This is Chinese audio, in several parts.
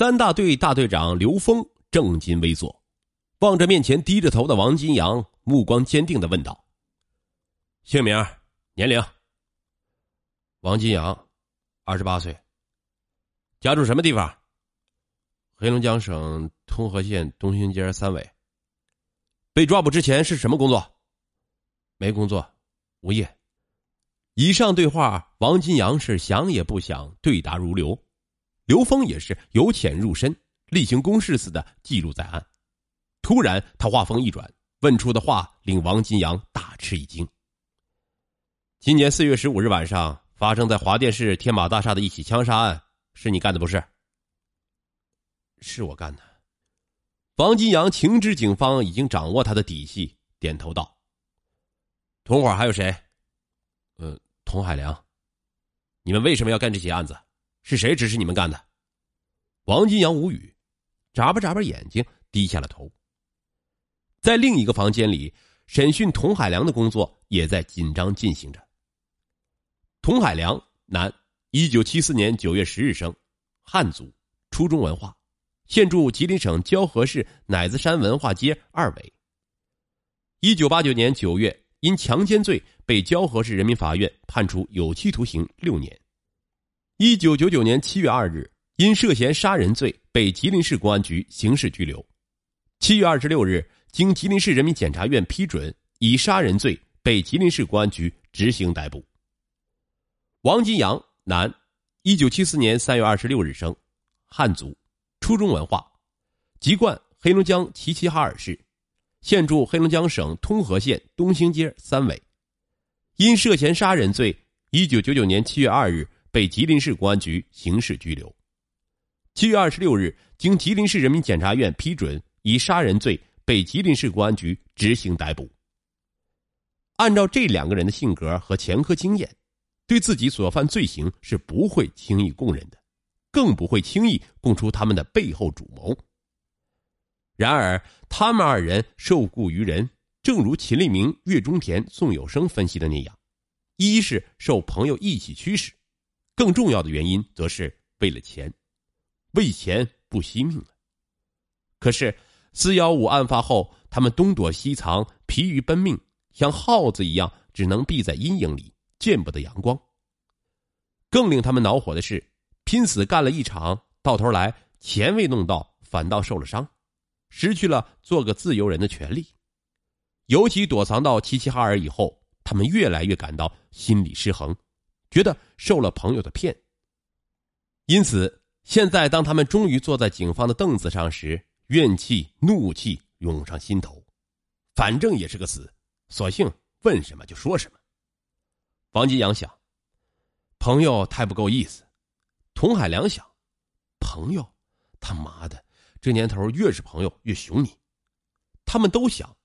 三大队大队长刘峰正襟危坐，望着面前低着头的王金阳，目光坚定的问道：“姓名、年龄。”王金阳，二十八岁，家住什么地方？黑龙江省通河县东兴街三委。被抓捕之前是什么工作？没工作，无业。以上对话，王金阳是想也不想，对答如流。刘峰也是由浅入深，例行公事似的记录在案。突然，他话锋一转，问出的话令王金阳大吃一惊。今年四月十五日晚上发生在华电市天马大厦的一起枪杀案，是你干的不是？是我干的。王金阳情知警方已经掌握他的底细，点头道：“同伙还有谁？”“呃，童海良。”“你们为什么要干这起案子？”是谁指使你们干的？王金阳无语，眨巴眨巴眼睛，低下了头。在另一个房间里，审讯童海良的工作也在紧张进行着。童海良，男，一九七四年九月十日生，汉族，初中文化，现住吉林省蛟河市乃子山文化街二委。一九八九年九月，因强奸罪被蛟河市人民法院判处有期徒刑六年。一九九九年七月二日，因涉嫌杀人罪被吉林市公安局刑事拘留。七月二十六日，经吉林市人民检察院批准，以杀人罪被吉林市公安局执行逮捕。王金阳，男，一九七四年三月二十六日生，汉族，初中文化，籍贯黑龙江齐齐哈尔市，现住黑龙江省通河县东兴街三委。因涉嫌杀人罪，一九九九年七月二日。被吉林市公安局刑事拘留。七月二十六日，经吉林市人民检察院批准，以杀人罪被吉林市公安局执行逮捕。按照这两个人的性格和前科经验，对自己所犯罪行是不会轻易供认的，更不会轻易供出他们的背后主谋。然而，他们二人受雇于人，正如秦立明、岳中田、宋有生分析的那样：一是受朋友义气驱使。更重要的原因，则是为了钱，为钱不惜命了。可是四幺五案发后，他们东躲西藏，疲于奔命，像耗子一样，只能避在阴影里，见不得阳光。更令他们恼火的是，拼死干了一场，到头来钱未弄到，反倒受了伤，失去了做个自由人的权利。尤其躲藏到齐齐哈尔以后，他们越来越感到心理失衡。觉得受了朋友的骗，因此现在当他们终于坐在警方的凳子上时，怨气、怒气涌上心头。反正也是个死，索性问什么就说什么。王金阳想，朋友太不够意思；童海良想，朋友他妈的这年头越是朋友越熊你。他们都想，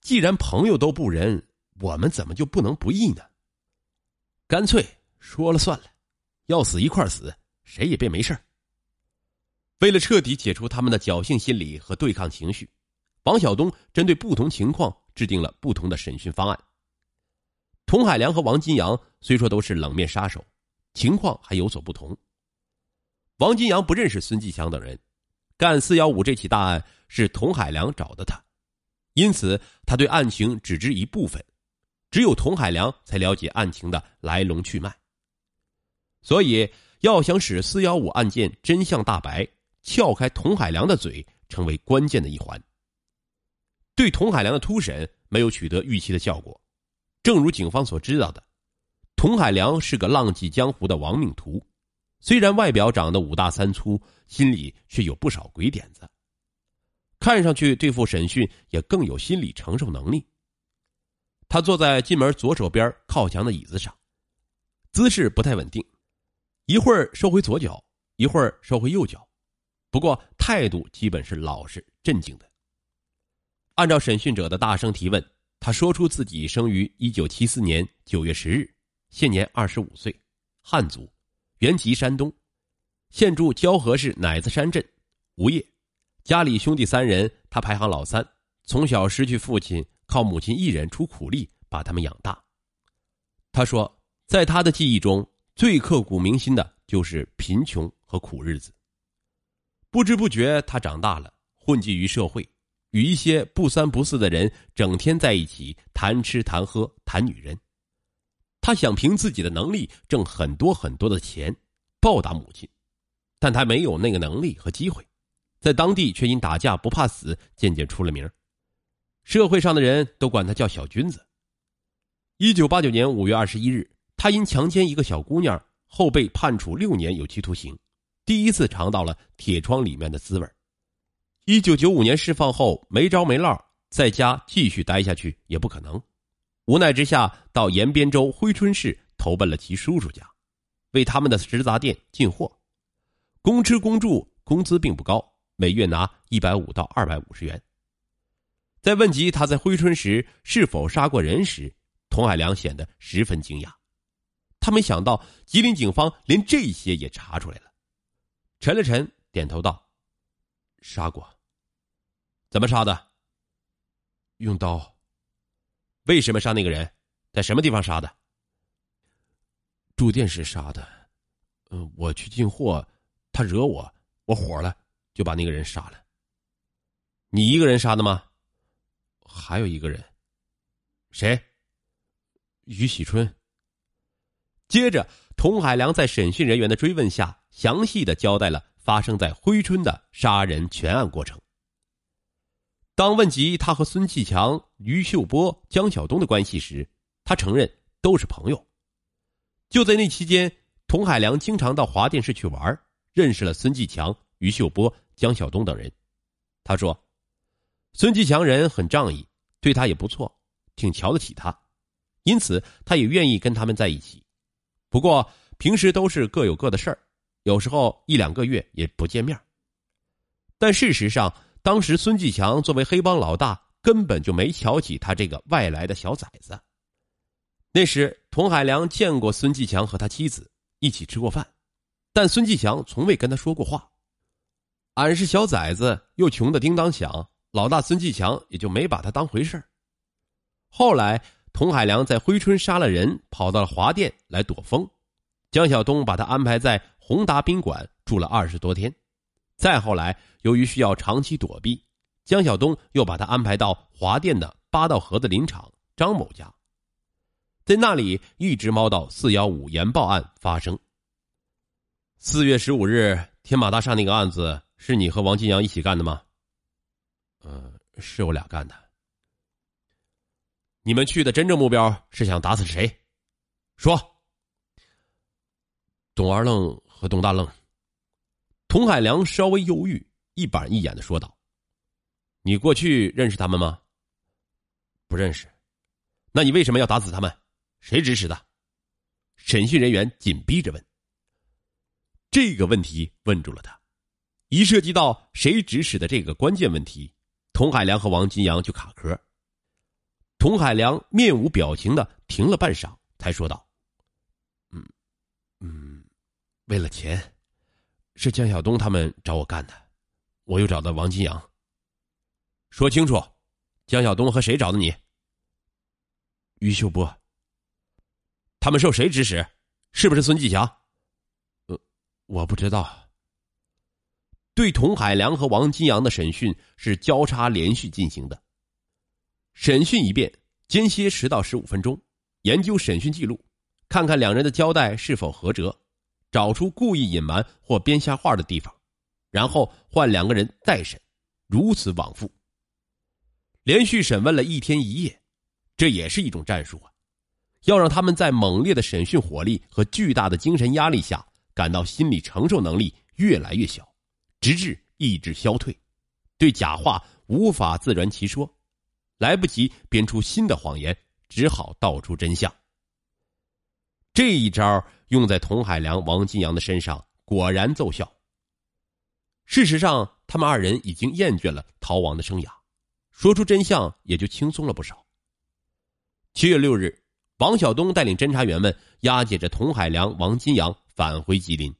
既然朋友都不仁，我们怎么就不能不义呢？干脆说了算了，要死一块死，谁也别没事为了彻底解除他们的侥幸心理和对抗情绪，王晓东针对不同情况制定了不同的审讯方案。童海良和王金阳虽说都是冷面杀手，情况还有所不同。王金阳不认识孙继强等人，干四幺五这起大案是童海良找的他，因此他对案情只知一部分。只有童海良才了解案情的来龙去脉，所以要想使四幺五案件真相大白，撬开童海良的嘴，成为关键的一环。对童海良的突审没有取得预期的效果，正如警方所知道的，童海良是个浪迹江湖的亡命徒，虽然外表长得五大三粗，心里却有不少鬼点子，看上去对付审讯也更有心理承受能力。他坐在进门左手边靠墙的椅子上，姿势不太稳定，一会儿收回左脚，一会儿收回右脚，不过态度基本是老实镇静的。按照审讯者的大声提问，他说出自己生于一九七四年九月十日，现年二十五岁，汉族，原籍山东，现住蛟河市乃子山镇，无业，家里兄弟三人，他排行老三，从小失去父亲。靠母亲一人出苦力把他们养大。他说，在他的记忆中，最刻骨铭心的就是贫穷和苦日子。不知不觉，他长大了，混迹于社会，与一些不三不四的人整天在一起谈吃谈喝谈女人。他想凭自己的能力挣很多很多的钱，报答母亲，但他没有那个能力和机会，在当地却因打架不怕死渐渐出了名，社会上的人都管他叫小君子。一九八九年五月二十一日，他因强奸一个小姑娘后被判处六年有期徒刑。第一次尝到了铁窗里面的滋味。一九九五年释放后没着没落，在家继续待下去也不可能，无奈之下到延边州珲春市投奔了其叔叔家，为他们的食杂店进货，公吃公住，工资并不高，每月拿一百五到二百五十元。在问及他在珲春时是否杀过人时，童海良显得十分惊讶，他没想到吉林警方连这些也查出来了。沉了沉，点头道：“杀过。怎么杀的？用刀。为什么杀那个人？在什么地方杀的？住店时杀的。嗯，我去进货，他惹我，我火了，就把那个人杀了。你一个人杀的吗？还有一个人。谁？于喜春。接着，童海良在审讯人员的追问下。”详细的交代了发生在珲春的杀人全案过程。当问及他和孙继强、于秀波、江晓东的关系时，他承认都是朋友。就在那期间，童海良经常到华电市去玩，认识了孙继强、于秀波、江晓东等人。他说：“孙继强人很仗义，对他也不错，挺瞧得起他，因此他也愿意跟他们在一起。不过平时都是各有各的事儿。”有时候一两个月也不见面，但事实上，当时孙继强作为黑帮老大，根本就没瞧起他这个外来的小崽子。那时，童海良见过孙继强和他妻子一起吃过饭，但孙继强从未跟他说过话。俺是小崽子，又穷的叮当响，老大孙继强也就没把他当回事后来，童海良在珲春杀了人，跑到了华店来躲风，江晓东把他安排在。宏达宾馆住了二十多天，再后来，由于需要长期躲避，江晓东又把他安排到华电的八道河的林场张某家，在那里一直猫到四幺五研报案发生。四月十五日，天马大厦那个案子是你和王金阳一起干的吗？嗯，是我俩干的。你们去的真正目标是想打死谁？说。董二愣。和董大愣，童海良稍微犹豫，一板一眼的说道：“你过去认识他们吗？不认识。那你为什么要打死他们？谁指使的？”审讯人员紧逼着问。这个问题问住了他，一涉及到谁指使的这个关键问题，童海良和王金阳就卡壳。童海良面无表情的停了半晌，才说道：“嗯，嗯。”为了钱，是江晓东他们找我干的，我又找的王金阳。说清楚，江晓东和谁找的你？于秀波。他们受谁指使？是不是孙继强？呃，我不知道。对童海良和王金阳的审讯是交叉连续进行的，审讯一遍间歇十到十五分钟，研究审讯记录，看看两人的交代是否合辙。找出故意隐瞒或编瞎话的地方，然后换两个人再审，如此往复。连续审问了一天一夜，这也是一种战术啊！要让他们在猛烈的审讯火力和巨大的精神压力下，感到心理承受能力越来越小，直至意志消退，对假话无法自圆其说，来不及编出新的谎言，只好道出真相。这一招用在童海良、王金阳的身上，果然奏效。事实上，他们二人已经厌倦了逃亡的生涯，说出真相也就轻松了不少。七月六日，王晓东带领侦查员们押解着童海良、王金阳返回吉林。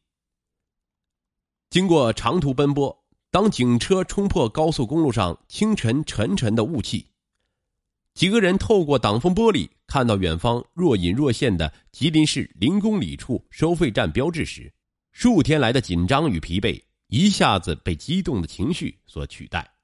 经过长途奔波，当警车冲破高速公路上清晨沉沉的雾气。几个人透过挡风玻璃看到远方若隐若现的吉林市零公里处收费站标志时，数天来的紧张与疲惫一下子被激动的情绪所取代。